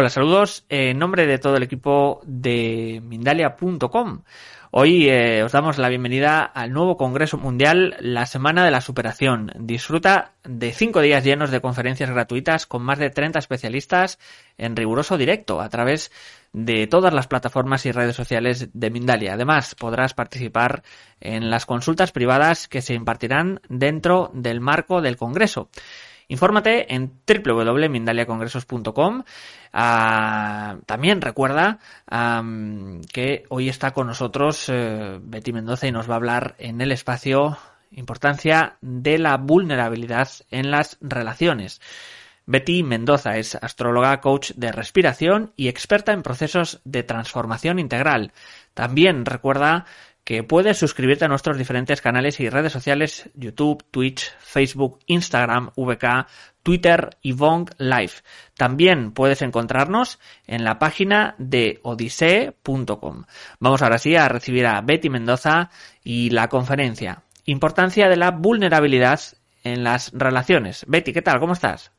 Hola, saludos en nombre de todo el equipo de Mindalia.com. Hoy eh, os damos la bienvenida al nuevo Congreso Mundial, la Semana de la Superación. Disfruta de cinco días llenos de conferencias gratuitas con más de 30 especialistas en riguroso directo a través de todas las plataformas y redes sociales de Mindalia. Además, podrás participar en las consultas privadas que se impartirán dentro del marco del Congreso. Infórmate en www.mindaliacongresos.com. Ah, también recuerda que hoy está con nosotros eh, Betty Mendoza y nos va a hablar en el espacio importancia de la vulnerabilidad en las relaciones. Betty Mendoza es astróloga, coach de respiración y experta en procesos de transformación integral. También recuerda que puedes suscribirte a nuestros diferentes canales y redes sociales YouTube, Twitch, Facebook, Instagram, VK, Twitter y Vong Live. También puedes encontrarnos en la página de odisee.com. Vamos ahora sí a recibir a Betty Mendoza y la conferencia. Importancia de la vulnerabilidad en las relaciones. Betty, ¿qué tal? ¿Cómo estás?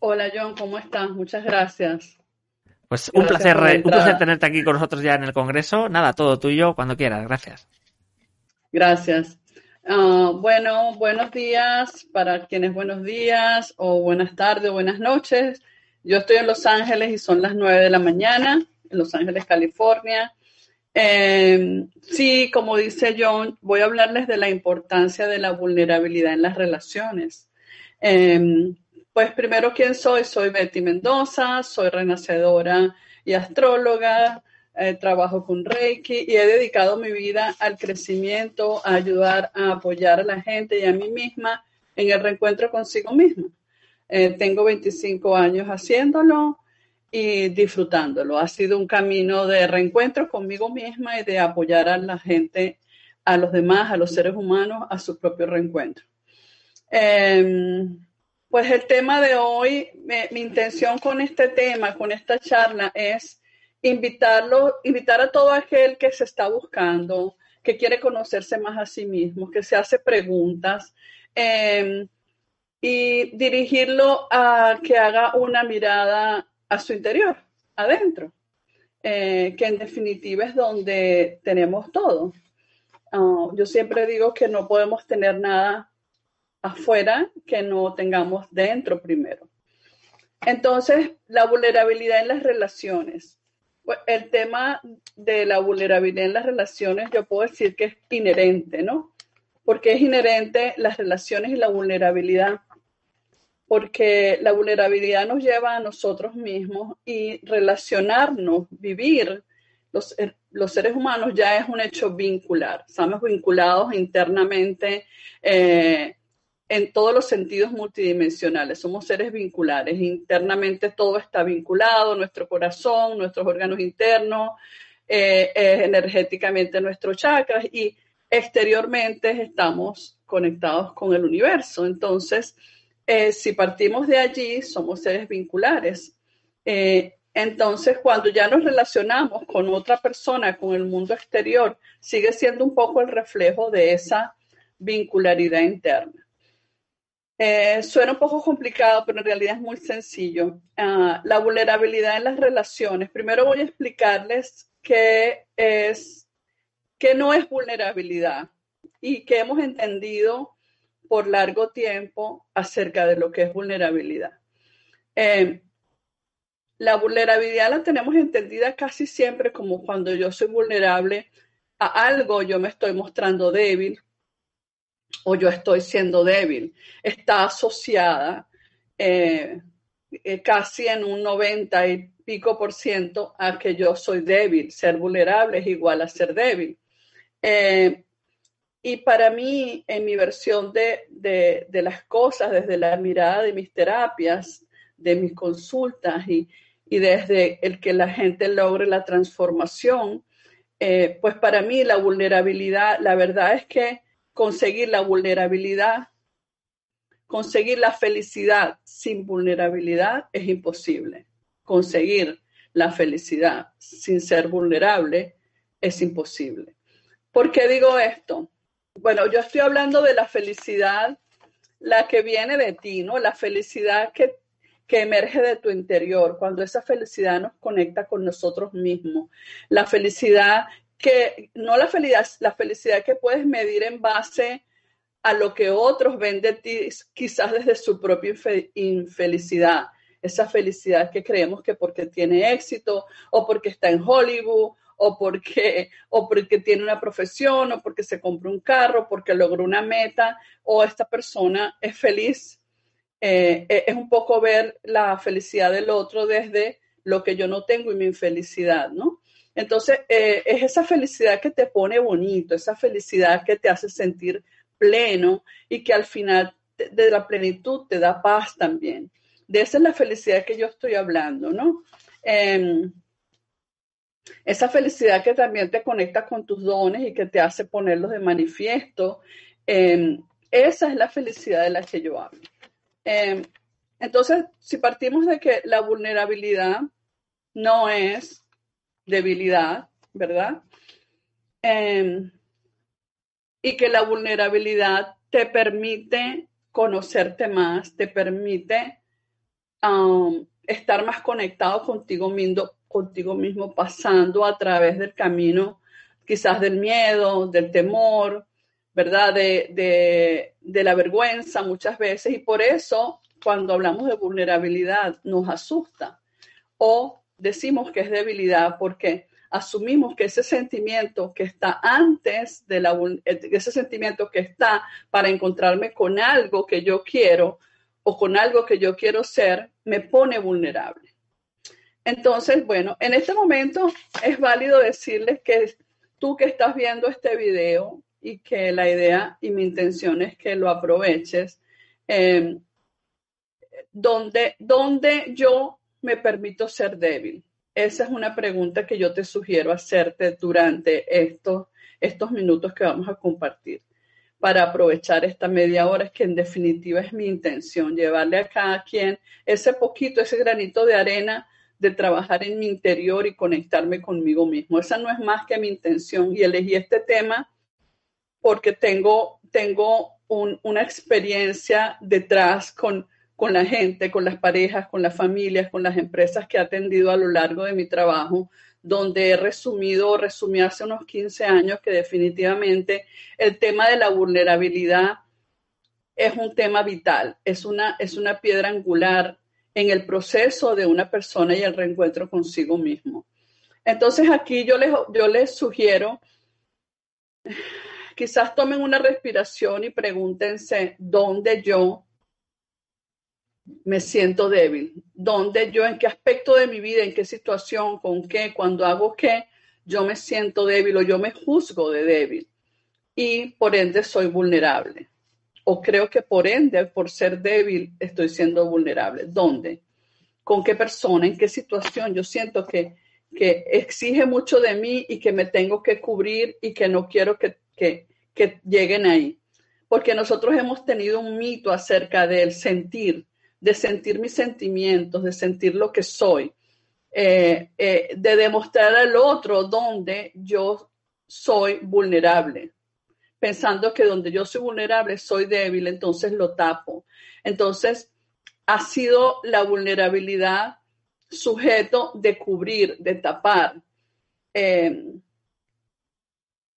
Hola John, ¿cómo estás? Muchas gracias. Pues un placer, un placer tenerte aquí con nosotros ya en el Congreso. Nada, todo tuyo cuando quieras. Gracias. Gracias. Ah, bueno, buenos días para quienes buenos días o buenas tardes o buenas noches. Yo estoy en Los Ángeles y son las nueve de la mañana, en Los Ángeles, California. Em, sí, como dice John, voy a hablarles de la importancia de la vulnerabilidad en las relaciones. Em, pues primero, ¿quién soy? Soy Betty Mendoza, soy renacedora y astróloga, eh, trabajo con Reiki y he dedicado mi vida al crecimiento, a ayudar, a apoyar a la gente y a mí misma en el reencuentro consigo misma. Eh, tengo 25 años haciéndolo y disfrutándolo. Ha sido un camino de reencuentro conmigo misma y de apoyar a la gente, a los demás, a los seres humanos, a su propio reencuentro. Em, pues el tema de hoy, mi intención con este tema, con esta charla, es invitarlo, invitar a todo aquel que se está buscando, que quiere conocerse más a sí mismo, que se hace preguntas em, y dirigirlo a que haga una mirada a su interior, adentro, eh, que en definitiva es donde tenemos todo. Ah, yo siempre digo que no podemos tener nada afuera que no tengamos dentro primero. Entonces, la vulnerabilidad en las relaciones. Pues, el tema de la vulnerabilidad en las relaciones, yo puedo decir que es inherente, ¿no? Porque es inherente las relaciones y la vulnerabilidad. Porque la vulnerabilidad nos lleva a nosotros mismos y relacionarnos, vivir. Los, los seres humanos ya es un hecho vincular. Estamos vinculados internamente. Eh, en todos los sentidos multidimensionales. Somos seres vinculares. Internamente todo está vinculado, nuestro corazón, nuestros órganos internos, eh, energéticamente nuestros chakras y exteriormente estamos conectados con el universo. Entonces, eh, si partimos de allí, somos seres vinculares. Eh, entonces, cuando ya nos relacionamos con otra persona, con el mundo exterior, sigue siendo un poco el reflejo de esa vincularidad interna. Eh, suena un poco complicado, pero en realidad es muy sencillo. Ah, la vulnerabilidad en las relaciones. Primero voy a explicarles qué es, qué no es vulnerabilidad y qué hemos entendido por largo tiempo acerca de lo que es vulnerabilidad. Eh, la vulnerabilidad la tenemos entendida casi siempre como cuando yo soy vulnerable a algo, yo me estoy mostrando débil, o yo estoy siendo débil. Está asociada eh, eh, casi en un 90 y pico por ciento a que yo soy débil. Ser vulnerable es igual a ser débil. Eh, y para mí, en mi versión de, de, las cosas, desde la mirada de mis terapias, de mis consultas y, y desde el que la gente logre la transformación, pues para mí la vulnerabilidad, la verdad es que conseguir la vulnerabilidad, conseguir la felicidad sin vulnerabilidad es imposible. Conseguir la felicidad sin ser vulnerable es imposible. ¿Por qué digo esto? Bueno, yo estoy hablando de la felicidad, la que viene de ti, ¿no? La felicidad que, que emerge de tu interior, cuando esa felicidad nos conecta con nosotros mismos. La felicidad que, no la felicidad, la felicidad que puedes medir en base a lo que otros ven de ti, quizás desde su propia infelicidad. Esa felicidad que creemos que porque tiene éxito o porque está en Hollywood o porque, o porque tiene una profesión, o porque se compró un carro, porque logró una meta, o esta persona es feliz. Eh, eh, es un poco ver la felicidad del otro desde lo que yo no tengo y mi infelicidad, ¿no? Entonces, eh, es esa felicidad que te pone bonito, esa felicidad que te hace sentir pleno y que al final de la plenitud te da paz también. De esa es la felicidad que yo estoy hablando, ¿no? Em, esa felicidad que también te conecta con tus dones y que te hace ponerlos de manifiesto. Em, esa es la felicidad de la que yo hablo. Em, entonces, si partimos de que la vulnerabilidad no es debilidad, ¿verdad? Em, y que la vulnerabilidad te permite conocerte más, te permite um, estar más conectado contigo mismo, contigo mismo, pasando a través del camino, quizás del miedo, del temor, ¿verdad? De, de, la vergüenza muchas veces. Y por eso, cuando hablamos de vulnerabilidad, nos asusta. O decimos que es debilidad porque asumimos que ese sentimiento que está antes de la, ese sentimiento que está para encontrarme con algo que yo quiero o con algo que yo quiero ser, me pone vulnerable. Entonces, bueno, en este momento es válido decirles que tú que estás viendo este video y que la idea y mi intención es que lo aproveches, em, donde, donde yo me permito ser débil. Esa es una pregunta que yo te sugiero hacerte durante estos, minutos que vamos a compartir para aprovechar esta media hora, que en definitiva es mi intención, llevarle a cada quien ese poquito, ese granito de arena de trabajar en mi interior y conectarme conmigo mismo. Esa no es más que mi intención y elegí este tema porque tengo, tengo una experiencia detrás con, con la gente, con las parejas, con las familias, con las empresas que he atendido a lo largo de mi trabajo, donde he resumido, resumí hace unos 15 años que definitivamente el tema de la vulnerabilidad es un tema vital, es una, es una piedra angular en el proceso de una persona y el reencuentro consigo mismo. Entonces aquí yo les, yo les sugiero, quizás tomen una respiración y pregúntense dónde yo me siento débil, dónde yo, en qué aspecto de mi vida, en qué situación, con qué, cuando hago qué, yo me siento débil o yo me juzgo de débil y por ende soy vulnerable o creo que por ende, por ser débil, estoy siendo vulnerable. ¿Dónde? ¿Con qué persona? ¿En qué situación? Yo siento que, que exige mucho de mí y que me tengo que cubrir y que no quiero que, que, que lleguen ahí. Porque nosotros hemos tenido un mito acerca del sentir, de sentir mis sentimientos, de sentir lo que soy, eh, eh, de demostrar al otro donde yo soy vulnerable pensando que donde yo soy vulnerable soy débil, entonces lo tapo. Entonces, ha sido la vulnerabilidad sujeto de cubrir, de tapar. Em,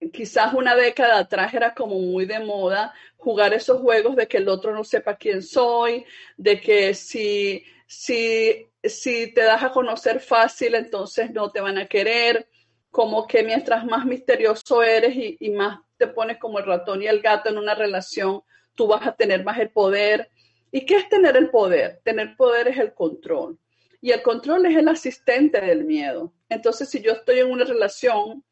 quizás una década atrás era como muy de moda jugar esos juegos de que el otro no sepa quién soy, de que si, si, si te das a conocer fácil, entonces no te van a querer, como que mientras más misterioso eres y, y más te pones como el ratón y el gato en una relación, tú vas a tener más el poder. ¿Y qué es tener el poder? Tener poder es el control. Y el control es el asistente del miedo. Entonces, si yo estoy en una relación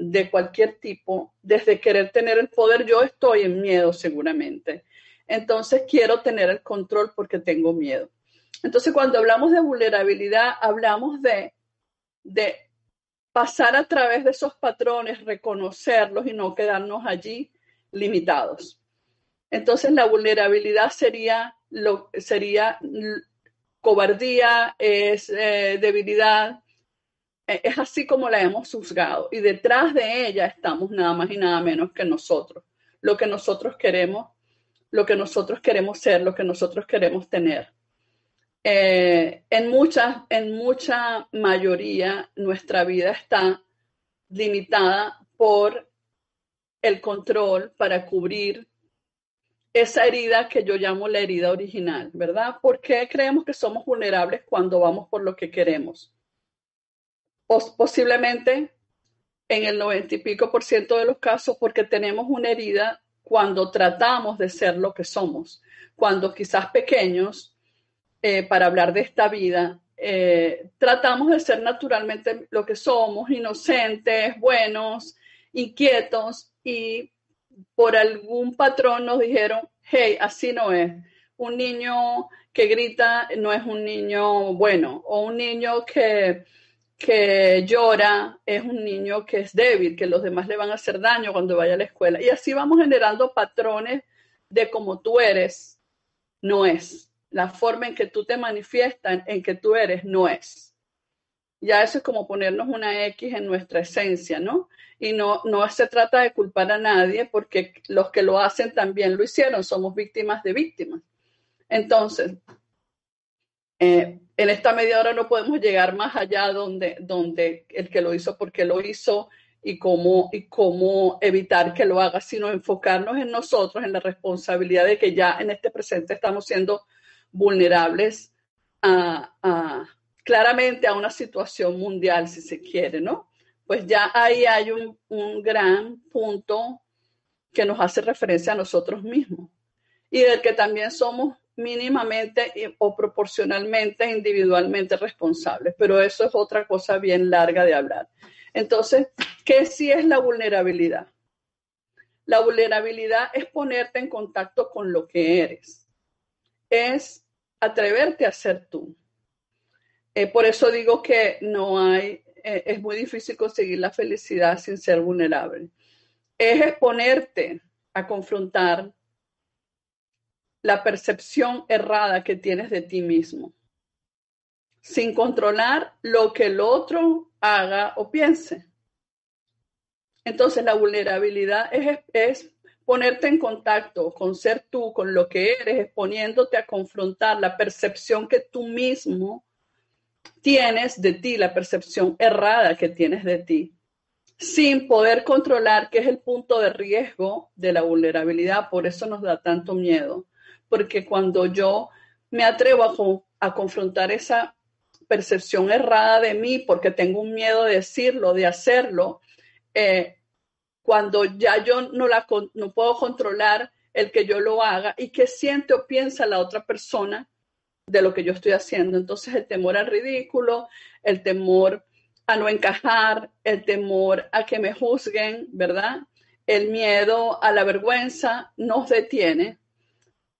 de cualquier tipo, desde querer tener el poder, yo estoy en miedo seguramente. Entonces, quiero tener el control porque tengo miedo. Entonces, cuando hablamos de vulnerabilidad, hablamos de, de pasar a través de esos patrones, reconocerlos y no quedarnos allí limitados. Entonces la vulnerabilidad sería, lo, sería cobardía, es eh, debilidad, es así como la hemos juzgado y detrás de ella estamos nada más y nada menos que nosotros, lo que nosotros queremos, lo que nosotros queremos ser, lo que nosotros queremos tener. eh, en, mucha, en mucha mayoría nuestra vida está limitada por el control para cubrir esa herida que yo llamo la herida original, ¿verdad? ¿Por qué creemos que somos vulnerables cuando vamos por lo que queremos? Posiblemente en el noventa y pico por ciento de los casos porque tenemos una herida cuando tratamos de ser lo que somos, cuando quizás pequeños, eh, para hablar de esta vida, eh, tratamos de ser naturalmente lo que somos, inocentes, buenos, inquietos y por algún patrón nos dijeron, hey, así no es. Un niño que grita no es un niño bueno o un niño que que llora es un niño que es débil, que los demás le van a hacer daño cuando vaya a la escuela. Y así vamos generando patrones de cómo tú eres, no es. La forma en que tú te manifiestas, en que tú eres, no es. Ya eso es como ponernos una X en nuestra esencia, ¿no? Y no, no se trata de culpar a nadie porque los que lo hacen también lo hicieron, somos víctimas de víctimas. Entonces, eh, en esta media hora no podemos llegar más allá donde, donde el que lo hizo, porque lo hizo y cómo, y cómo evitar que lo haga, sino enfocarnos en nosotros, en la responsabilidad de que ya en este presente estamos siendo vulnerables a, claramente a una situación mundial, si se quiere, ¿no? Pues ya ahí hay un, un gran punto que nos hace referencia a nosotros mismos y del que también somos mínimamente o proporcionalmente individualmente responsables, pero eso es otra cosa bien larga de hablar. Entonces, ¿qué sí es la vulnerabilidad? La vulnerabilidad es ponerte en contacto con lo que eres, es atreverte a ser tú. Eh, por eso digo que no hay, eh, es muy difícil conseguir la felicidad sin ser vulnerable. Es exponerte a confrontar la percepción errada que tienes de ti mismo, sin controlar lo que el otro haga o piense. Entonces la vulnerabilidad es, ponerte en contacto con ser tú, con lo que eres, exponiéndote a confrontar la percepción que tú mismo tienes de ti, la percepción errada que tienes de ti, sin poder controlar, que es el punto de riesgo de la vulnerabilidad. Por eso nos da tanto miedo porque cuando yo me atrevo a, confrontar esa percepción errada de mí, porque tengo un miedo de decirlo, de hacerlo, eh, cuando ya yo no, la, no puedo controlar el que yo lo haga y qué siente o piensa la otra persona de lo que yo estoy haciendo. Entonces el temor al ridículo, el temor a no encajar, el temor a que me juzguen, ¿verdad? El miedo a la vergüenza nos detiene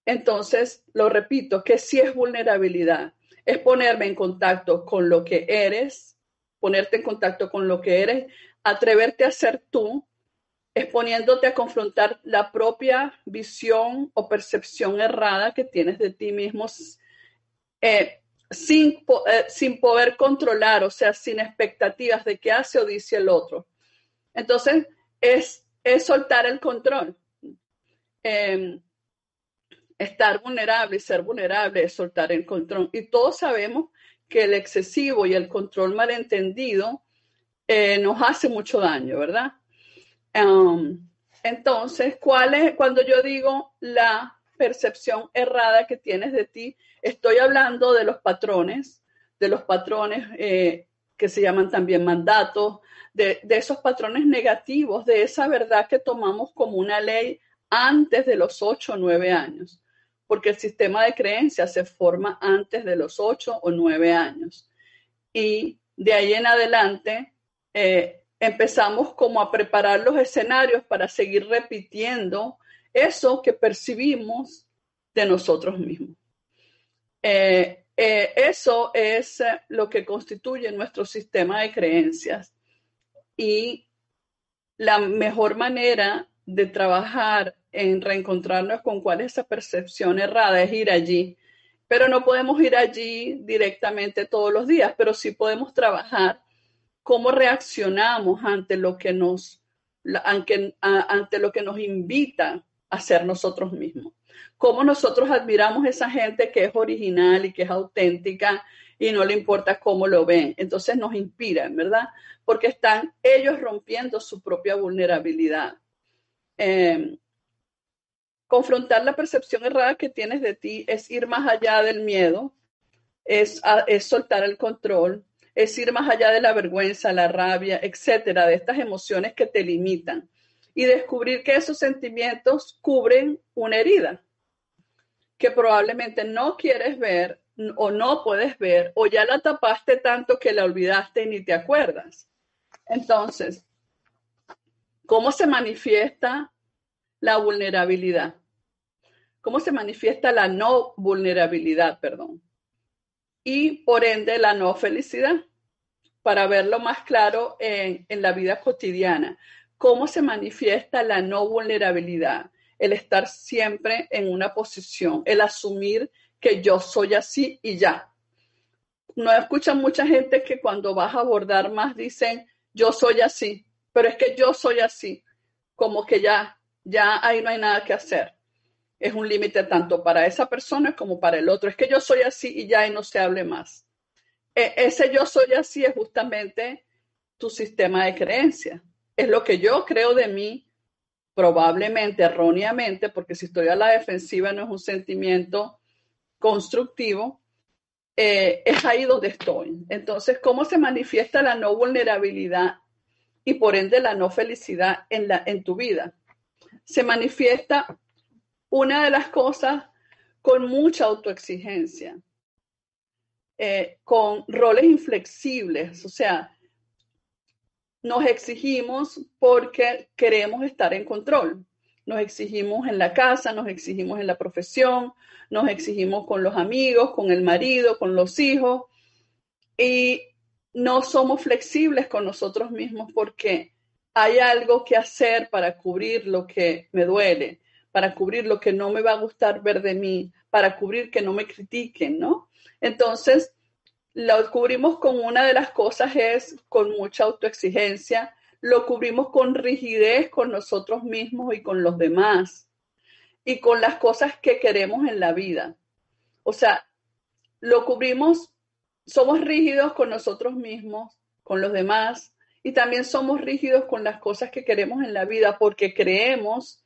entonces, lo repito, que si es vulnerabilidad, es ponerme en contacto con lo que eres, ponerte en contacto con lo que eres, atreverte a ser tú, exponiéndote a confrontar la propia visión o percepción errada que tienes de ti mismo eh, sin, eh, sin poder controlar, o sea, sin expectativas de qué hace o dice el otro. Entonces, es, es soltar el control. Em, estar vulnerable y ser vulnerable es soltar el control. Y todos sabemos que el excesivo y el control malentendido eh, nos hace mucho daño, ¿verdad? Um, entonces, ¿cuál es, cuando yo digo la percepción errada que tienes de ti, estoy hablando de los patrones, de los patrones eh, que se llaman también mandatos, de, de esos patrones negativos, de esa verdad que tomamos como una ley antes de los ocho o nueve años porque el sistema de creencias se forma antes de los ocho o nueve años. Y de ahí en adelante eh, empezamos como a preparar los escenarios para seguir repitiendo eso que percibimos de nosotros mismos. Eh, eh, eso es lo que constituye nuestro sistema de creencias. Y la mejor manera de trabajar en reencontrarnos con cuál es esa percepción errada, es ir allí. Pero no podemos ir allí directamente todos los días, pero sí podemos trabajar cómo reaccionamos ante lo que nos, ante, lo que nos invita a ser nosotros mismos. Cómo nosotros admiramos a esa gente que es original y que es auténtica y no le importa cómo lo ven. Entonces nos inspiran, ¿verdad? Porque están ellos rompiendo su propia vulnerabilidad. Eh, confrontar la percepción errada que tienes de ti es ir más allá del miedo, es, soltar el control, es ir más allá de la vergüenza, la rabia, etcétera, de estas emociones que te limitan y descubrir que esos sentimientos cubren una herida que probablemente no quieres ver o no puedes ver o ya la tapaste tanto que la olvidaste y ni te acuerdas. Entonces, ¿cómo se manifiesta la vulnerabilidad? ¿Cómo se manifiesta la no vulnerabilidad, perdón? Y por ende la no felicidad, para verlo más claro en, la vida cotidiana. ¿Cómo se manifiesta la no vulnerabilidad? El estar siempre en una posición, el asumir que yo soy así y ya. No escuchan mucha gente que cuando vas a abordar más dicen, yo soy así, pero es que yo soy así, como que ya, ya ahí no hay nada que hacer. Es un límite tanto para esa persona como para el otro. Es que yo soy así y ya ahí no se hable más. E, ese yo soy así es justamente tu sistema de creencia. Es lo que yo creo de mí, probablemente erróneamente, porque si estoy a la defensiva no es un sentimiento constructivo, eh, es ahí donde estoy. Entonces, ¿cómo se manifiesta la no vulnerabilidad y por ende la no felicidad en, la, en tu vida? Se manifiesta una de las cosas con mucha autoexigencia, eh, con roles inflexibles, o sea, nos exigimos porque queremos estar en control. Nos exigimos en la casa, nos exigimos en la profesión, nos exigimos con los amigos, con el marido, con los hijos. Y no somos flexibles con nosotros mismos porque hay algo que hacer para cubrir lo que me duele, para cubrir lo que no me va a gustar ver de mí, para cubrir que no me critiquen, ¿no? Entonces, lo cubrimos con una de las cosas es con mucha autoexigencia, lo cubrimos con rigidez con nosotros mismos y con los demás y con las cosas que queremos en la vida. O sea, lo cubrimos, somos rígidos con nosotros mismos, con los demás, y también somos rígidos con las cosas que queremos en la vida porque creemos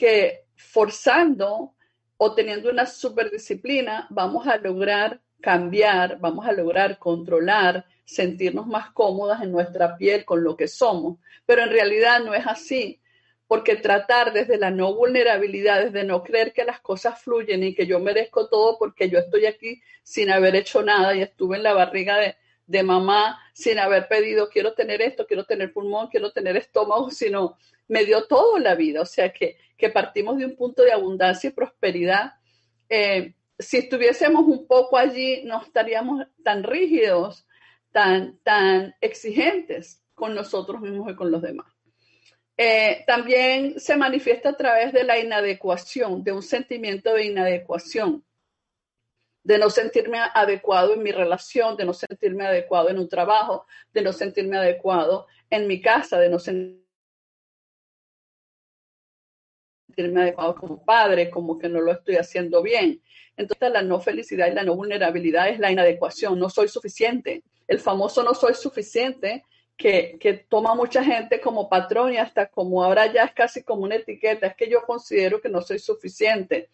que forzando o teniendo una superdisciplina vamos a lograr cambiar, vamos a lograr controlar, sentirnos más cómodas en nuestra piel con lo que somos. Pero en realidad no es así, porque tratar desde la no vulnerabilidad, desde no creer que las cosas fluyen y que yo merezco todo porque yo estoy aquí sin haber hecho nada y estuve en la barriga de, de mamá sin haber pedido quiero tener esto, quiero tener pulmón, quiero tener estómago, sino me dio todo la vida. O sea que, que partimos de un punto de abundancia y prosperidad. Eh, si estuviésemos un poco allí, no estaríamos tan rígidos, tan, tan exigentes con nosotros mismos y con los demás. Eh, también se manifiesta a través de la inadecuación, de un sentimiento de inadecuación, de no sentirme adecuado en mi relación, de no sentirme adecuado en un trabajo, de no sentirme adecuado en mi casa, de no sentirme adecuado como padre, como que no lo estoy haciendo bien. Entonces la no felicidad y la no vulnerabilidad es la inadecuación, no soy suficiente. El famoso no soy suficiente que, que, toma mucha gente como patrón y hasta como ahora ya es casi como una etiqueta, es que yo considero que no soy suficiente.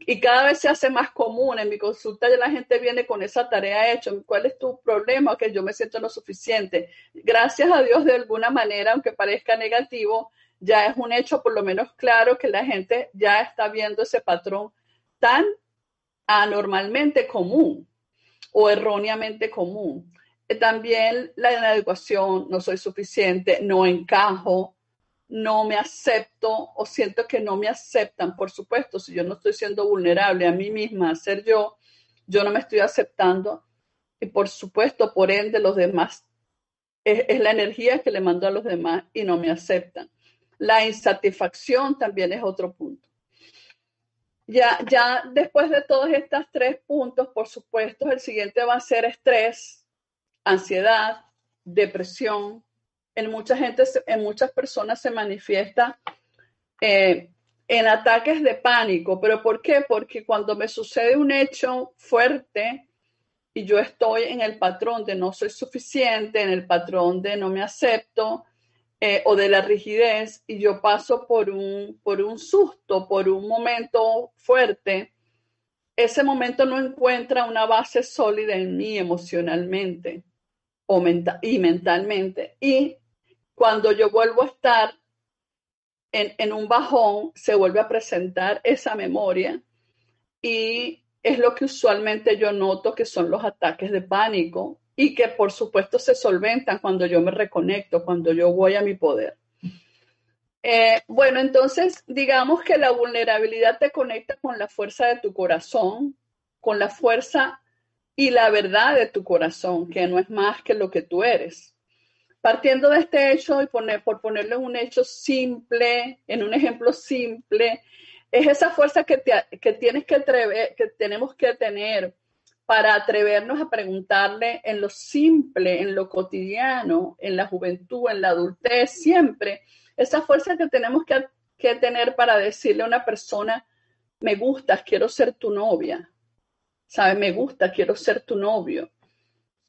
Y cada vez se hace más común. En mi consulta ya la gente viene con esa tarea hecha. ¿Cuál es tu problema? Que yo me siento no suficiente. Gracias a Dios, de alguna manera, aunque parezca negativo, ya es un hecho por lo menos claro que la gente ya está viendo ese patrón tan anormalmente común o erróneamente común. Eh, también la inadecuación, no soy suficiente, no encajo, no me acepto o siento que no me aceptan. Por supuesto, si yo no estoy siendo vulnerable a mí misma, a ser yo, yo no me estoy aceptando. Y por supuesto, por ende, los demás, es, la energía que le mando a los demás y no me aceptan. La insatisfacción también es otro punto. Ya, ya después de todos estos tres puntos, por supuesto, el siguiente va a ser estrés, ansiedad, depresión. En mucha gente, en muchas personas se manifiesta eh, en ataques de pánico. ¿Pero por qué? Porque cuando me sucede un hecho fuerte y yo estoy en el patrón de no soy suficiente, en el patrón de no me acepto eh, o de la rigidez y yo paso por un, por un susto, por un momento fuerte, ese momento no encuentra una base sólida en mí emocionalmente y mentalmente. Y cuando yo vuelvo a estar en, un bajón se vuelve a presentar esa memoria y es lo que usualmente yo noto que son los ataques de pánico y que por supuesto se solventan cuando yo me reconecto, cuando yo voy a mi poder. Eh, bueno, entonces digamos que la vulnerabilidad te conecta con la fuerza de tu corazón, con la fuerza y la verdad de tu corazón, que no es más que lo que tú eres. Partiendo de este hecho y por ponerlo en un hecho simple, en un ejemplo simple, es esa fuerza que, que tienes que, que tenemos que tener para atrevernos a preguntarle en lo simple, en lo cotidiano, en la juventud, en la adultez, siempre, esa fuerza que tenemos que, que tener para decirle a una persona, me gustas, quiero ser tu novia, ¿sabes? Me gusta, quiero ser tu novio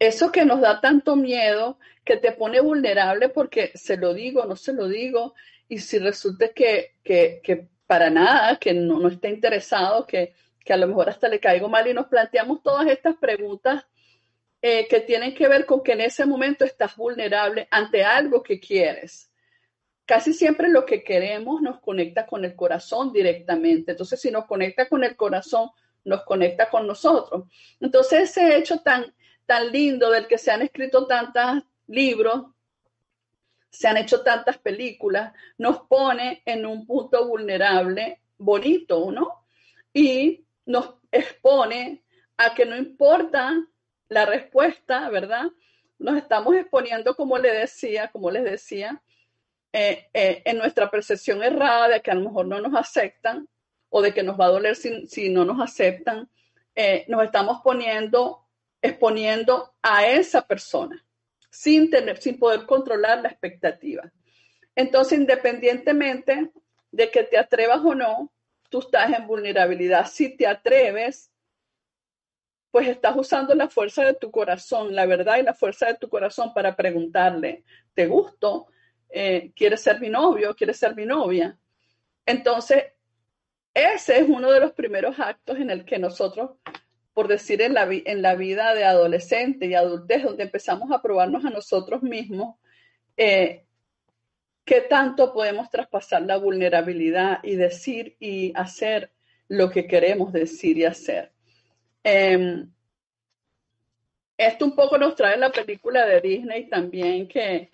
eso que nos da tanto miedo, que te pone vulnerable porque se lo digo, no se lo digo, y si resulta que, que, para nada, que no, no está interesado, que, que, a lo mejor hasta le caigo mal y nos planteamos todas estas preguntas eh, que tienen que ver con que en ese momento estás vulnerable ante algo que quieres. Casi siempre lo que queremos nos conecta con el corazón directamente. Entonces, si nos conecta con el corazón, nos conecta con nosotros. Entonces, ese hecho tan tan lindo del que se han escrito tantos libros, se han hecho tantas películas, nos pone en un punto vulnerable, bonito, ¿no? Y nos expone a que no importa la respuesta, ¿verdad? Nos estamos exponiendo, como le decía, como les decía, eh, eh, en nuestra percepción errada de que a lo mejor no nos aceptan o de que nos va a doler si, no nos aceptan, eh, nos estamos poniendo exponiendo a esa persona sin, tener, sin poder controlar la expectativa. Entonces, independientemente de que te atrevas o no, tú estás en vulnerabilidad. Si te atreves, pues estás usando la fuerza de tu corazón, la verdad y la fuerza de tu corazón para preguntarle, ¿te gusto? Eh, ¿Quieres ser mi novio? ¿Quieres ser mi novia? Entonces, ese es uno de los primeros actos en el que nosotros por decir, en la, vida de adolescente y adultez, donde empezamos a probarnos a nosotros mismos, eh, qué tanto podemos traspasar la vulnerabilidad y decir y hacer lo que queremos decir y hacer. Em, esto un poco nos trae la película de Disney también, que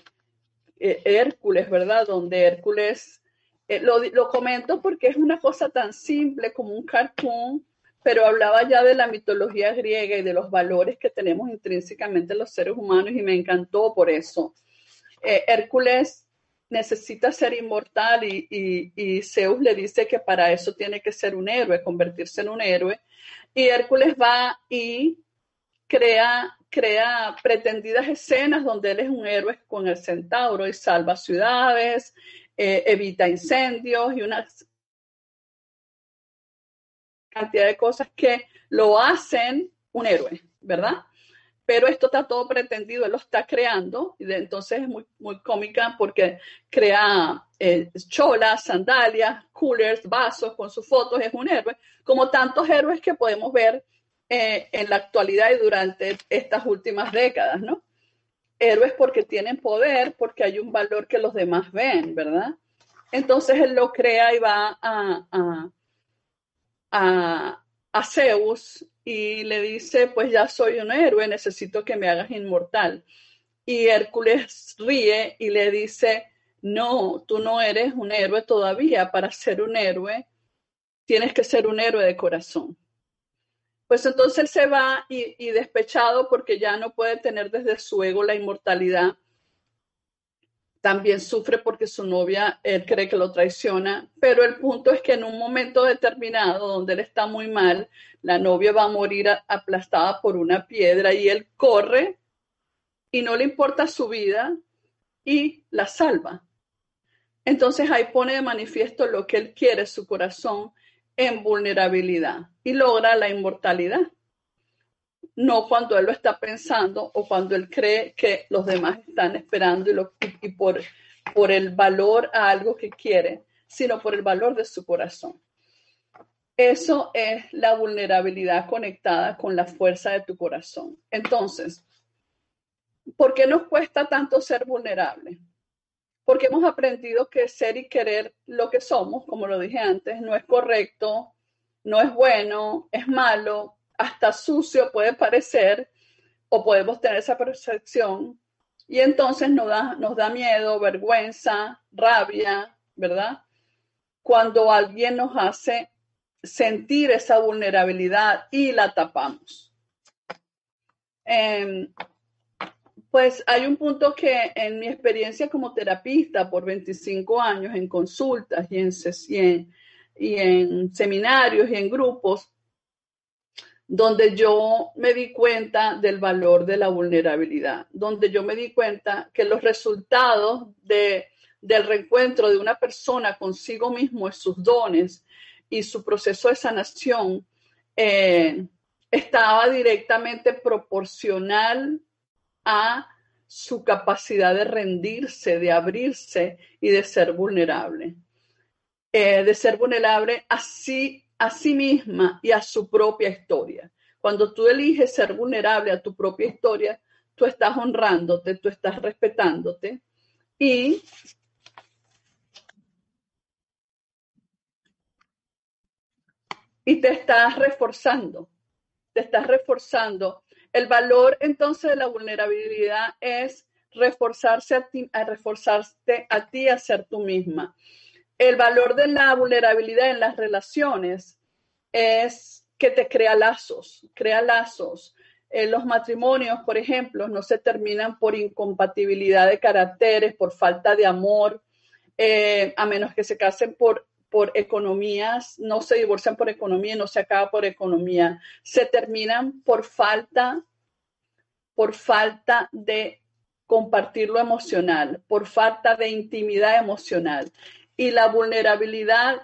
eh, Hércules, ¿verdad? Donde Hércules, eh, lo, lo comento porque es una cosa tan simple como un cartoon pero hablaba ya de la mitología griega y de los valores que tenemos intrínsecamente los seres humanos y me encantó por eso. Eh, Hércules necesita ser inmortal y, Zeus le dice que para eso tiene que ser un héroe, convertirse en un héroe. Y Hércules va y crea, crea pretendidas escenas donde él es un héroe con el centauro y salva ciudades, eh, evita incendios y unas cantidad de cosas que lo hacen un héroe, ¿verdad? Pero esto está todo pretendido, él lo está creando, y entonces es muy, muy cómica porque crea eh, cholas, sandalias, coolers, vasos con sus fotos, es un héroe, como tantos héroes que podemos ver eh, en la actualidad y durante estas últimas décadas, ¿no? Héroes porque tienen poder, porque hay un valor que los demás ven, ¿verdad? Entonces él lo crea y va a, Zeus y le dice, pues ya soy un héroe, necesito que me hagas inmortal. Y Hércules ríe y le dice, no, tú no eres un héroe todavía. Para ser un héroe, tienes que ser un héroe de corazón. Pues entonces se va y, y despechado porque ya no puede tener desde su ego la inmortalidad, también sufre porque su novia, él cree que lo traiciona, pero el punto es que en un momento determinado, donde él está muy mal, la novia va a morir aplastada por una piedra y él corre y no le importa su vida y la salva. Entonces ahí pone de manifiesto lo que él quiere, su corazón, en vulnerabilidad y logra la inmortalidad. No cuando él lo está pensando o cuando él cree que los demás están esperando y, por, por el valor a algo que quiere, sino por el valor de su corazón. Eso es la vulnerabilidad conectada con la fuerza de tu corazón. Entonces, ¿por qué nos cuesta tanto ser vulnerable? Porque hemos aprendido que ser y querer lo que somos, como lo dije antes, no es correcto, no es bueno, es malo, hasta sucio puede parecer o podemos tener esa percepción y entonces nos da, nos da miedo, vergüenza, rabia, ¿verdad? Cuando alguien nos hace sentir esa vulnerabilidad y la tapamos. Em, pues hay un punto que en mi experiencia como terapista por 25 años en consultas y en, y en seminarios y en grupos, donde yo me di cuenta del valor de la vulnerabilidad, donde yo me di cuenta que los resultados de, del reencuentro de una persona consigo mismo sus dones y su proceso de sanación eh, estaba directamente proporcional a su capacidad de rendirse, de abrirse y de ser vulnerable. Eh, de ser vulnerable así a sí misma y a su propia historia. Cuando tú eliges ser vulnerable a tu propia historia, tú estás honrándote, tú estás respetándote y y te estás reforzando, te estás reforzando. El valor entonces de la vulnerabilidad es reforzarse a ti, a reforzarte a ti a ser tú misma el valor de la vulnerabilidad en las relaciones es que te crea lazos, crea lazos. Los matrimonios, por ejemplo, no se terminan por incompatibilidad de caracteres, por falta de amor, eh, a menos que se casen por, por economías, no se divorcian por economía, no se acaba por economía, se terminan por falta, por falta de compartir lo emocional, por falta de intimidad emocional y la vulnerabilidad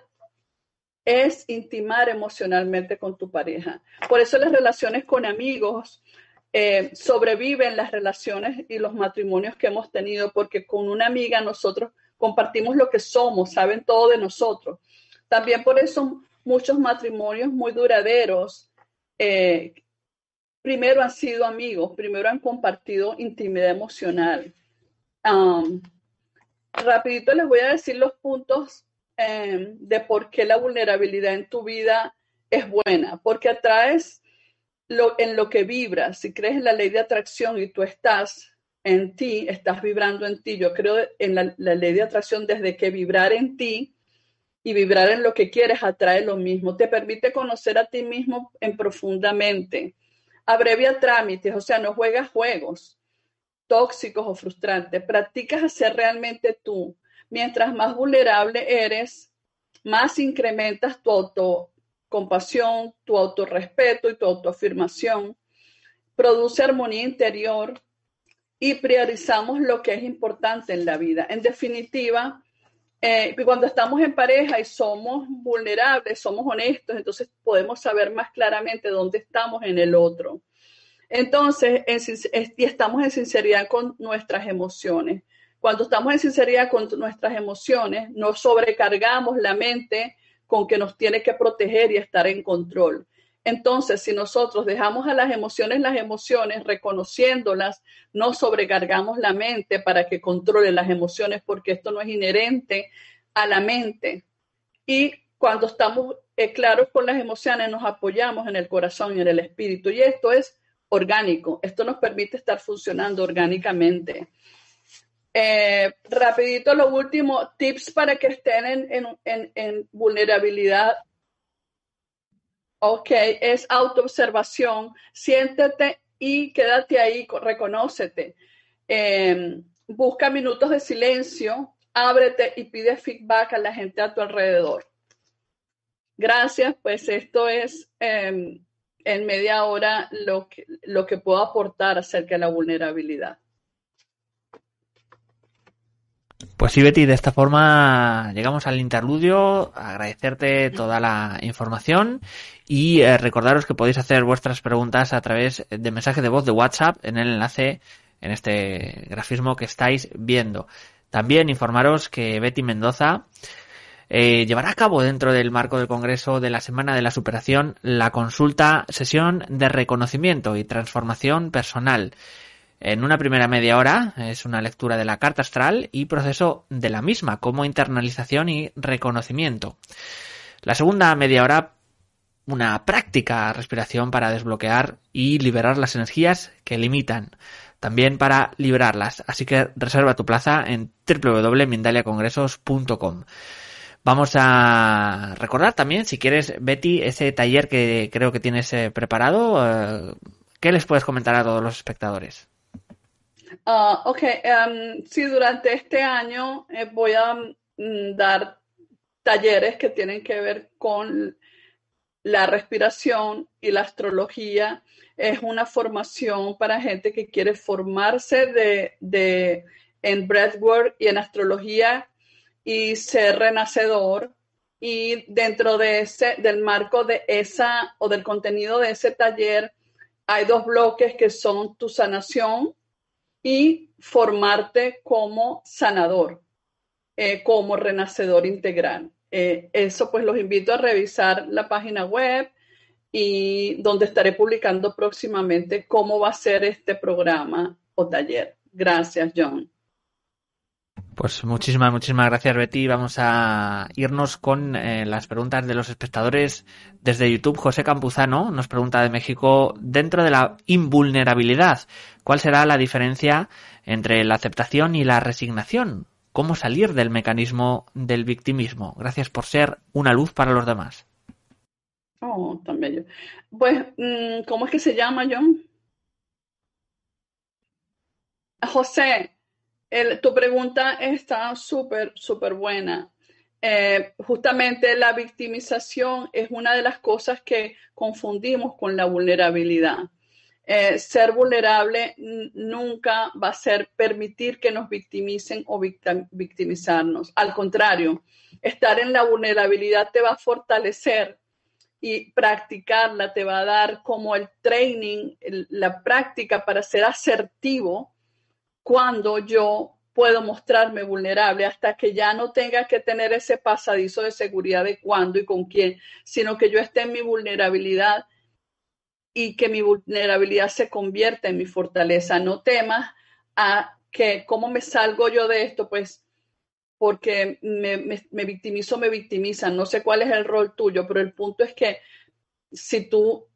es intimar emocionalmente con tu pareja. Por eso las relaciones con amigos eh, sobreviven las relaciones y los matrimonios que hemos tenido, porque con una amiga nosotros compartimos lo que somos, saben todo de nosotros. También por eso muchos matrimonios muy duraderos, eh, primero han sido amigos, primero han compartido intimidad emocional. Um, rapidito les voy a decir los puntos em, de por qué la vulnerabilidad en tu vida es buena, porque atraes lo, en lo que vibras. Si crees en la ley de atracción y tú estás en ti, estás vibrando en ti. Yo creo en la, ley de atracción desde que vibrar en ti y vibrar en lo que quieres atrae lo mismo. Te permite conocer a ti mismo en profundamente. Abrevia trámites, o sea, no juegas juegos tóxicos o frustrantes. Practicas ser realmente tú. Mientras más vulnerable eres, más incrementas tu autocompasión, tu autorrespeto y tu autoafirmación. Produce armonía interior y priorizamos lo que es importante en la vida. En definitiva, eh, cuando estamos en pareja y somos vulnerables, somos honestos, entonces podemos saber más claramente dónde estamos en el otro. Entonces, y estamos en sinceridad con nuestras emociones. Cuando estamos en sinceridad con nuestras emociones, no sobrecargamos la mente con que nos tiene que proteger y estar en control. Entonces, si nosotros dejamos a las emociones las emociones, reconociéndolas, no sobrecargamos la mente para que controle las emociones, porque esto no es inherente a la mente. Y cuando estamos eh, claros con las emociones, nos apoyamos en el corazón y en el espíritu. Y esto es orgánico. Esto nos permite estar funcionando orgánicamente. Eh, rapidito, lo último, tips para que estén en, vulnerabilidad. Ok, es autoobservación. Siéntete y quédate ahí, reconócete. Em, busca minutos de silencio, ábrete y pide feedback a la gente a tu alrededor. Gracias, pues esto es em, en media hora lo que, lo que puedo aportar acerca de la vulnerabilidad. Pues sí, Betty, de esta forma llegamos al interludio, agradecerte toda la información y eh, recordaros que podéis hacer vuestras preguntas a través de mensaje de voz de WhatsApp en el enlace en este grafismo que estáis viendo. También informaros que Betty Mendoza eh, llevará a cabo dentro del marco del Congreso de la Semana de la Superación la consulta sesión de reconocimiento y transformación personal. En una primera media hora es una lectura de la carta astral y proceso de la misma como internalización y reconocimiento. La segunda media hora una práctica respiración para desbloquear y liberar las energías que limitan, también para liberarlas. Así que reserva tu plaza en www.mindaliacongresos.com. Vamos a recordar también, si quieres, Betty, ese taller que creo que tienes eh, preparado. Eh, ¿Qué les puedes comentar a todos los espectadores? Uh, ok, um, sí, durante este año eh, voy a mm, dar talleres que tienen que ver con la respiración y la astrología. Es una formación para gente que quiere formarse de, de, en breathwork y en astrología y ser renacedor. Y dentro de ese, del marco de esa o del contenido de ese taller, hay dos bloques que son tu sanación y formarte como sanador, eh, como renacedor integral. Eh, eso pues los invito a revisar la página web y donde estaré publicando próximamente cómo va a ser este programa o taller. Gracias, John. Pues muchísimas, muchísimas gracias, Betty. Vamos a irnos con eh, las preguntas de los espectadores desde YouTube. José Campuzano nos pregunta de México, dentro de la invulnerabilidad, ¿cuál será la diferencia entre la aceptación y la resignación? ¿Cómo salir del mecanismo del victimismo? Gracias por ser una luz para los demás. Oh, tan bello. Pues, mm, ¿cómo es que se llama, John? José, tu pregunta está súper, súper buena. Eh, justamente la victimización es una de las cosas que confundimos con la vulnerabilidad. Eh, ser vulnerable nunca va a ser permitir que nos victimicen o victimizarnos. Al contrario, estar en la vulnerabilidad te va a fortalecer y practicarla te va a dar como el training, la práctica para ser asertivo cuando yo puedo mostrarme vulnerable hasta que ya no tenga que tener ese pasadizo de seguridad de cuándo y con quién, sino que yo esté en mi vulnerabilidad y que mi vulnerabilidad se convierta en mi fortaleza. No temas a que cómo me salgo yo de esto, pues porque me, me, me victimizo, me victimizan. No sé cuál es el rol tuyo, pero el punto es que si tú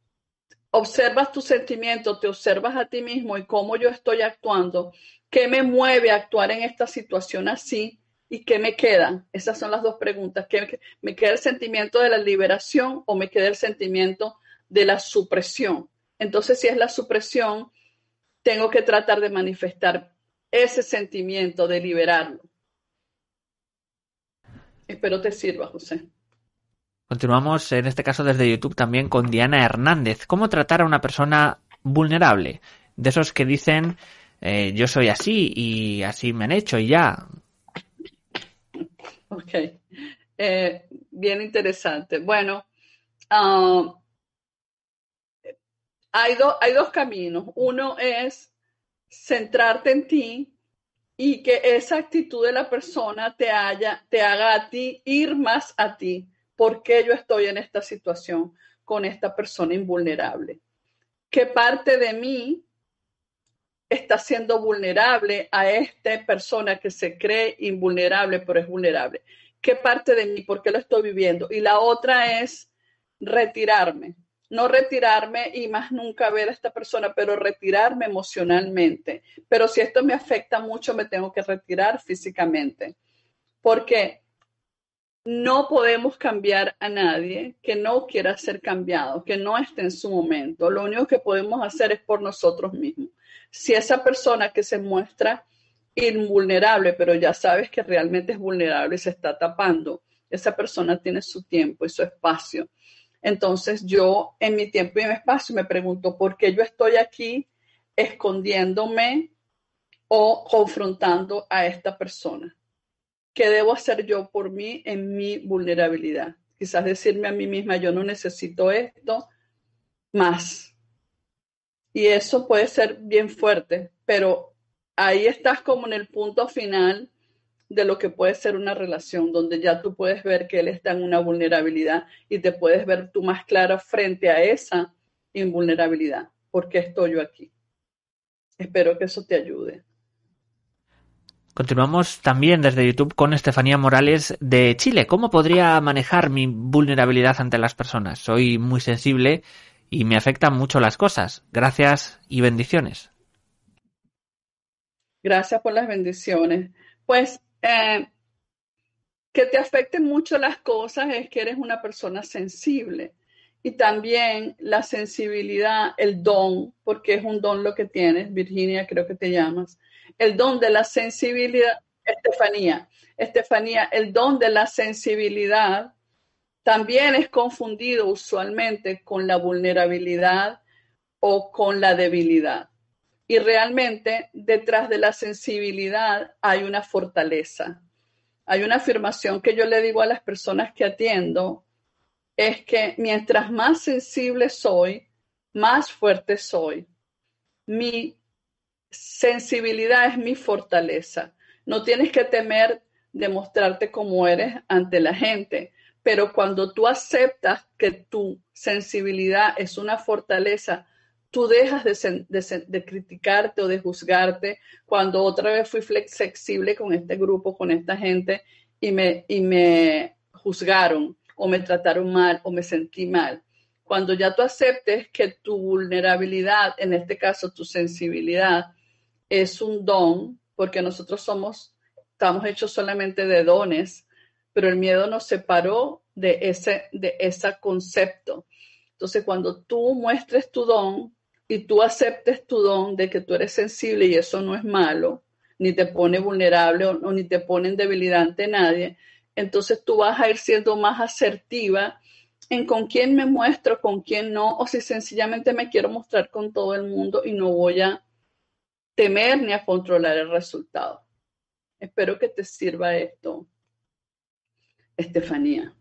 observas tus sentimientos, te observas a ti mismo y cómo yo estoy actuando, ¿Qué me mueve a actuar en esta situación así? ¿Y qué me queda? Esas son las dos preguntas. ¿Qué me queda el sentimiento de la liberación o me queda el sentimiento de la supresión? Entonces, si es la supresión, tengo que tratar de manifestar ese sentimiento, de liberarlo. Espero te sirva, José. Continuamos en este caso desde YouTube también con Diana Hernández. ¿Cómo tratar a una persona vulnerable? De esos que dicen eh, yo soy así y así me han hecho y ya. Ok, eh, bien interesante. Bueno, um, hay, hay dos caminos. Uno es centrarte en ti y que esa actitud de la persona te, haya, te haga a ti ir más a ti. ¿Por qué yo estoy en esta situación con esta persona invulnerable? ¿Qué parte de mí está siendo vulnerable a esta persona que se cree invulnerable, pero es vulnerable. ¿Qué parte de mí? ¿Por qué lo estoy viviendo? Y la otra es retirarme. No retirarme y más nunca ver a esta persona, pero retirarme emocionalmente. Pero si esto me afecta mucho, me tengo que retirar físicamente. Porque no podemos cambiar a nadie que no quiera ser cambiado, que no esté en su momento. Lo único que podemos hacer es por nosotros mismos si esa persona que se muestra invulnerable, pero ya sabes que realmente es vulnerable y se está tapando, esa persona tiene su tiempo y su espacio. Entonces yo en mi tiempo y en mi espacio me pregunto, ¿por qué yo estoy aquí escondiéndome o confrontando a esta persona? ¿Qué debo hacer yo por mí en mi vulnerabilidad? Quizás decirme a mí misma, yo no necesito esto más. Y eso puede ser bien fuerte, pero ahí estás como en el punto final de lo que puede ser una relación, donde ya tú puedes ver que él está en una vulnerabilidad y te puedes ver tú más claro frente a esa invulnerabilidad. ¿Por qué estoy yo aquí? Espero que eso te ayude. Continuamos también desde YouTube con Estefanía Morales de Chile. ¿Cómo podría manejar mi vulnerabilidad ante las personas? Soy muy sensible y me afectan mucho las cosas. Gracias y bendiciones. Gracias por las bendiciones. Pues eh, que te afecten mucho las cosas es que eres una persona sensible. Y también la sensibilidad, el don, porque es un don lo que tienes, Virginia, creo que te llamas, el don de la sensibilidad, Estefanía, Estefanía, el don de la sensibilidad también es confundido usualmente con la vulnerabilidad o con la debilidad. Y realmente detrás de la sensibilidad hay una fortaleza. Hay una afirmación que yo le digo a las personas que atiendo, es que mientras más sensible soy, más fuerte soy. Mi sensibilidad es mi fortaleza. No tienes que temer demostrarte como eres ante la gente, pero cuando tú aceptas que tu sensibilidad es una fortaleza, tú dejas de, criticarte o de juzgarte. Cuando otra vez fui flexible con este grupo, con esta gente, y me, y me juzgaron o me trataron mal o me sentí mal. Cuando ya tú aceptes que tu vulnerabilidad, en este caso tu sensibilidad, es un don, porque nosotros somos, estamos hechos solamente de dones, pero el miedo nos separó de ese, de ese concepto. Entonces, cuando tú muestres tu don, y tú aceptes tu don de que tú eres sensible y eso no es malo, ni te pone vulnerable o, ni te pone en debilidad ante nadie, entonces tú vas a ir siendo más asertiva en con quién me muestro, con quién no, o si sencillamente me quiero mostrar con todo el mundo y no voy a temer ni a controlar el resultado. Espero que te sirva esto, Estefanía.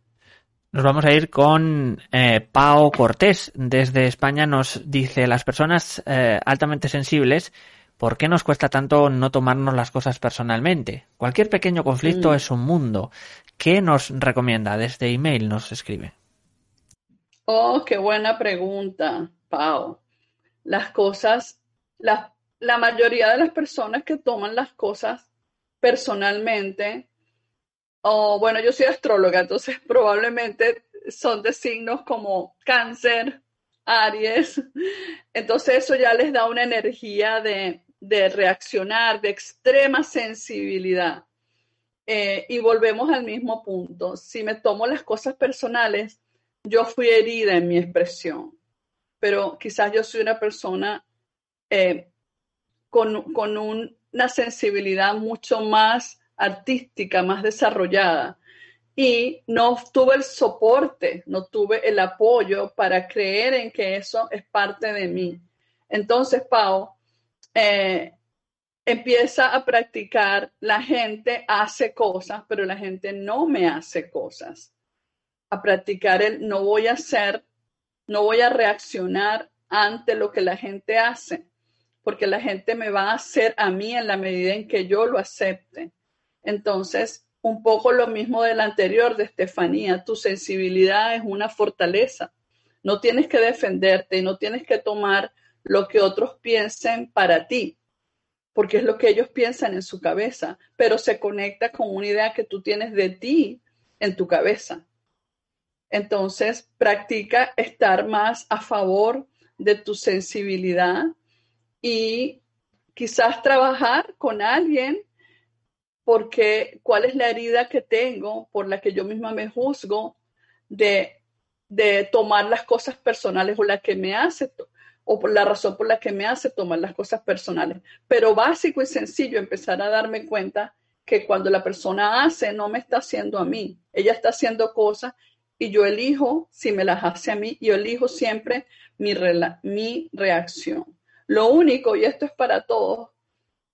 Nos vamos a ir con eh, Pao Cortés. Desde España nos dice, las personas eh, altamente sensibles, ¿por qué nos cuesta tanto no tomarnos las cosas personalmente? Cualquier pequeño conflicto mm. es un mundo. ¿Qué nos recomienda? Desde email nos escribe. Oh, qué buena pregunta, Pau. Las cosas, la, la mayoría de las personas que toman las cosas personalmente o bueno, yo soy astróloga, entonces probablemente son de signos como cáncer, Aries. Entonces eso ya les da una energía de, reaccionar, de extrema sensibilidad. Eh, y volvemos al mismo punto. Si me tomo las cosas personales, yo fui herida en mi expresión, pero quizás yo soy una persona eh, con, una sensibilidad mucho más artística más desarrollada y no tuve el soporte, no tuve el apoyo para creer en que eso es parte de mí. Entonces, Pau, eh, empieza a practicar, la gente hace cosas, pero la gente no me hace cosas. A practicar el no voy a hacer, no voy a reaccionar ante lo que la gente hace, porque la gente me va a hacer a mí en la medida en que yo lo acepte. Entonces, un poco lo mismo del anterior de Estefanía, tu sensibilidad es una fortaleza. No tienes que defenderte y no tienes que tomar lo que otros piensen para ti, porque es lo que ellos piensan en su cabeza, pero se conecta con una idea que tú tienes de ti en tu cabeza. Entonces, practica estar más a favor de tu sensibilidad y quizás trabajar con alguien porque cuál es la herida que tengo por la que yo misma me juzgo de, tomar las cosas personales o la que me hace o por la razón por la que me hace tomar las cosas personales. Pero básico y sencillo empezar a darme cuenta que cuando la persona hace no me está haciendo a mí, ella está haciendo cosas y yo elijo si me las hace a mí, yo elijo siempre mi, mi reacción. Lo único, y esto es para todos,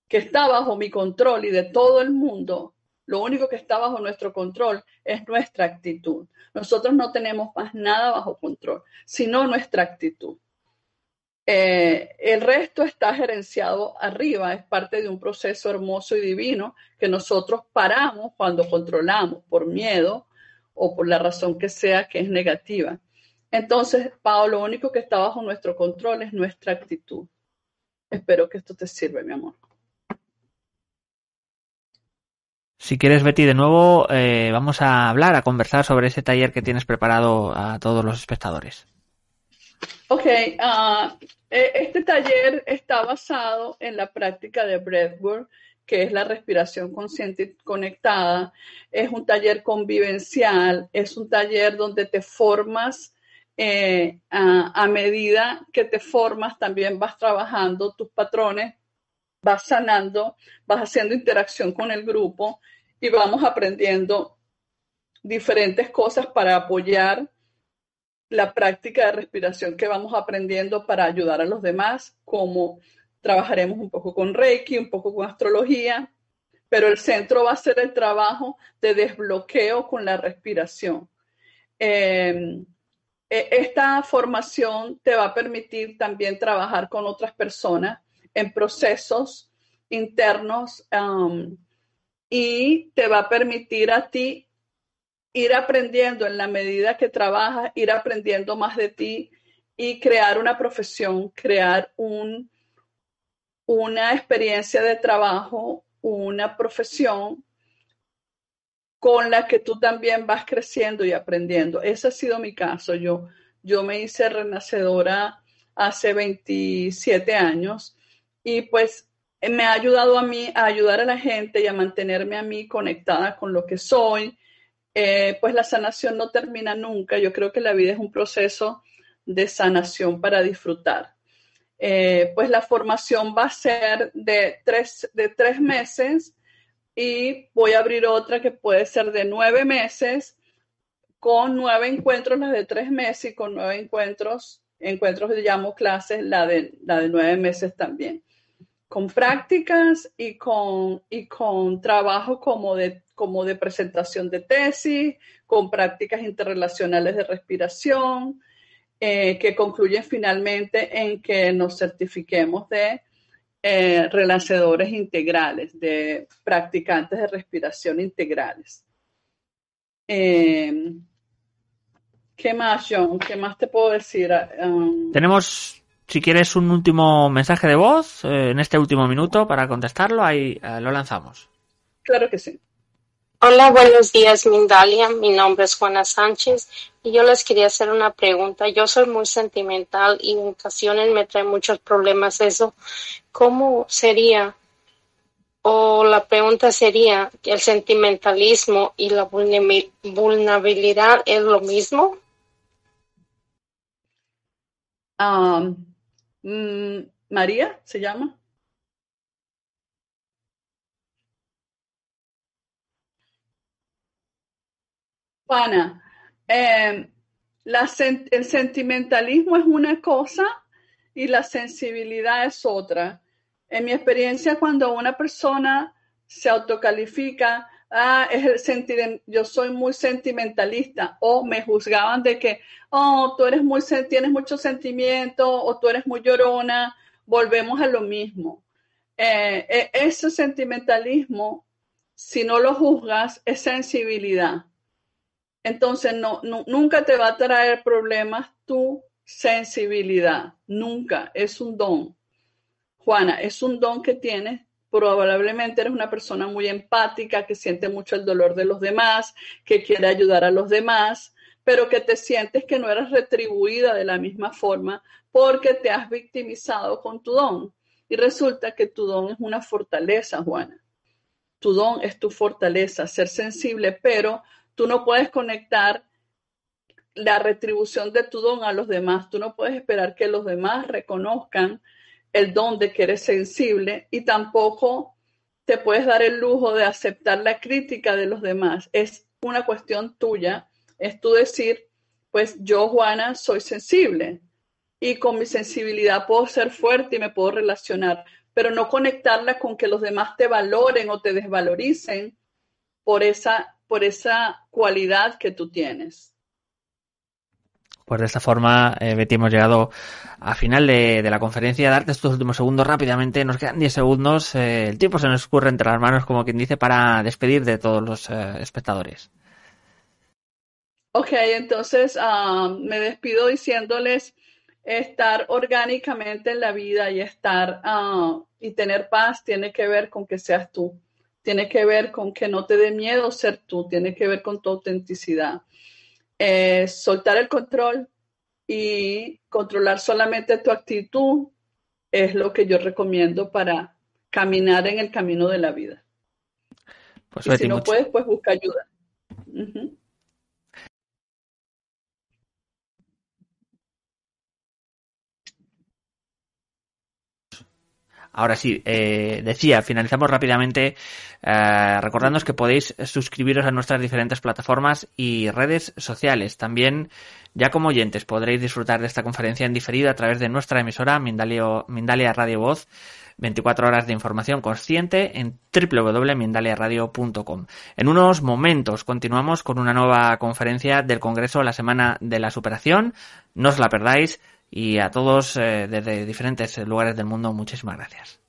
que está bajo mi control y de todo el mundo, lo único que está bajo nuestro control es nuestra actitud. Nosotros no tenemos más nada bajo control, sino nuestra actitud. Eh, el resto está gerenciado arriba, es parte de un proceso hermoso y divino que nosotros paramos cuando controlamos por miedo o por la razón que sea que es negativa. Entonces, Pablo, lo único que está bajo nuestro control es nuestra actitud. Espero que esto te sirva, mi amor. Si quieres, Betty, de nuevo eh, vamos a hablar, a conversar sobre ese taller que tienes preparado a todos los espectadores. Ok, e, este taller está basado en la práctica de breathwork, que es la respiración consciente y conectada. Es un taller convivencial, es un taller donde te formas eh, a, medida que te formas, también vas trabajando tus patrones vas sanando, vas haciendo interacción con el grupo y vamos aprendiendo diferentes cosas para apoyar la práctica de respiración que vamos aprendiendo para ayudar a los demás, como trabajaremos un poco con Reiki, un poco con astrología, pero el centro va a ser el trabajo de desbloqueo con la respiración. Em, e, esta formación te va a permitir también trabajar con otras personas en procesos internos y te va a permitir a ti ir aprendiendo en la medida que trabajas, ir aprendiendo más de ti y crear una profesión, crear un, una experiencia de trabajo, una profesión con la que tú también vas creciendo y aprendiendo. Ese ha sido mi caso. Yo, yo me hice renacedora hace 27 años y pues me ha ayudado a mí a ayudar a la gente y a mantenerme a mí conectada con lo que soy. Eh, pues la sanación no termina nunca. Yo creo que la vida es un proceso de sanación para disfrutar. Eh, pues la formación va a ser de tres, de tres meses y voy a abrir otra que puede ser de nueve meses con nueve encuentros las de tres meses y con nueve encuentros, encuentros llamo clases, la de, la de nueve meses también. Con prácticas y con, y con trabajo como de, como de presentación de tesis, con prácticas interrelacionales de respiración, eh, que concluyen finalmente en que nos certifiquemos de eh, integrales, de practicantes de respiración integrales. Eh, ¿Qué más, John? ¿Qué más te puedo decir? Um, Tenemos si quieres un último mensaje de voz eh, en este último minuto para contestarlo, ahí eh, lo lanzamos. Claro que sí. Hola, buenos días, Mindalia. Mi nombre es Juana Sánchez y yo les quería hacer una pregunta. Yo soy muy sentimental y en ocasiones me trae muchos problemas eso. ¿Cómo sería? O la pregunta sería, ¿el sentimentalismo y la vulnerabilidad es lo mismo? Um, María se llama. Juana, em, el sentimentalismo es una cosa y la sensibilidad es otra. En mi experiencia, cuando una persona se autocalifica, ah, es el yo soy muy sentimentalista, o me juzgaban de que, oh, tú eres muy, tienes mucho sentimiento, o tú eres muy llorona, volvemos a lo mismo. Eh, eh, ese sentimentalismo, si no lo juzgas, es sensibilidad. Entonces, no, nunca te va a traer problemas tu sensibilidad, nunca, es un don. Juana, es un don que tienes probablemente eres una persona muy empática, que siente mucho el dolor de los demás, que quiere ayudar a los demás, pero que te sientes que no eres retribuida de la misma forma porque te has victimizado con tu don. Y resulta que tu don es una fortaleza, Juana. Tu don es tu fortaleza, ser sensible, pero tú no puedes conectar la retribución de tu don a los demás. Tú no puedes esperar que los demás reconozcan el don de que eres sensible y tampoco te puedes dar el lujo de aceptar la crítica de los demás. Es una cuestión tuya, es tú decir, pues yo, Juana, soy sensible y con mi sensibilidad puedo ser fuerte y me puedo relacionar, pero no conectarla con que los demás te valoren o te desvaloricen por esa, por esa cualidad que tú tienes. Pues de esta forma, eh, Betty, hemos llegado al final de, la conferencia. Darte estos últimos segundos rápidamente. Nos quedan 10 segundos. Eh, el tiempo se nos escurre entre las manos, como quien dice, para despedir de todos los eh, espectadores. Ok, entonces ah, me despido diciéndoles estar orgánicamente en la vida y estar ah, y tener paz tiene que ver con que seas tú. Tiene que ver con que no te dé miedo ser tú. Tiene que ver con tu autenticidad eh, soltar el control y controlar solamente tu actitud es lo que yo recomiendo para caminar en el camino de la vida. Pues, y si no puedes, pues busca ayuda. Ahora sí, eh, decía, finalizamos rápidamente eh, que podéis suscribiros a nuestras diferentes plataformas y redes sociales. También, ya como oyentes, podréis disfrutar de esta conferencia en diferido a través de nuestra emisora Mindalia Radio Voz. 24 horas de información consciente en www.mindaliaradio.com. En unos momentos continuamos con una nueva conferencia del Congreso La Semana de la Superación. No os la perdáis y a todos eh, desde diferentes lugares del mundo muchísimas gracias.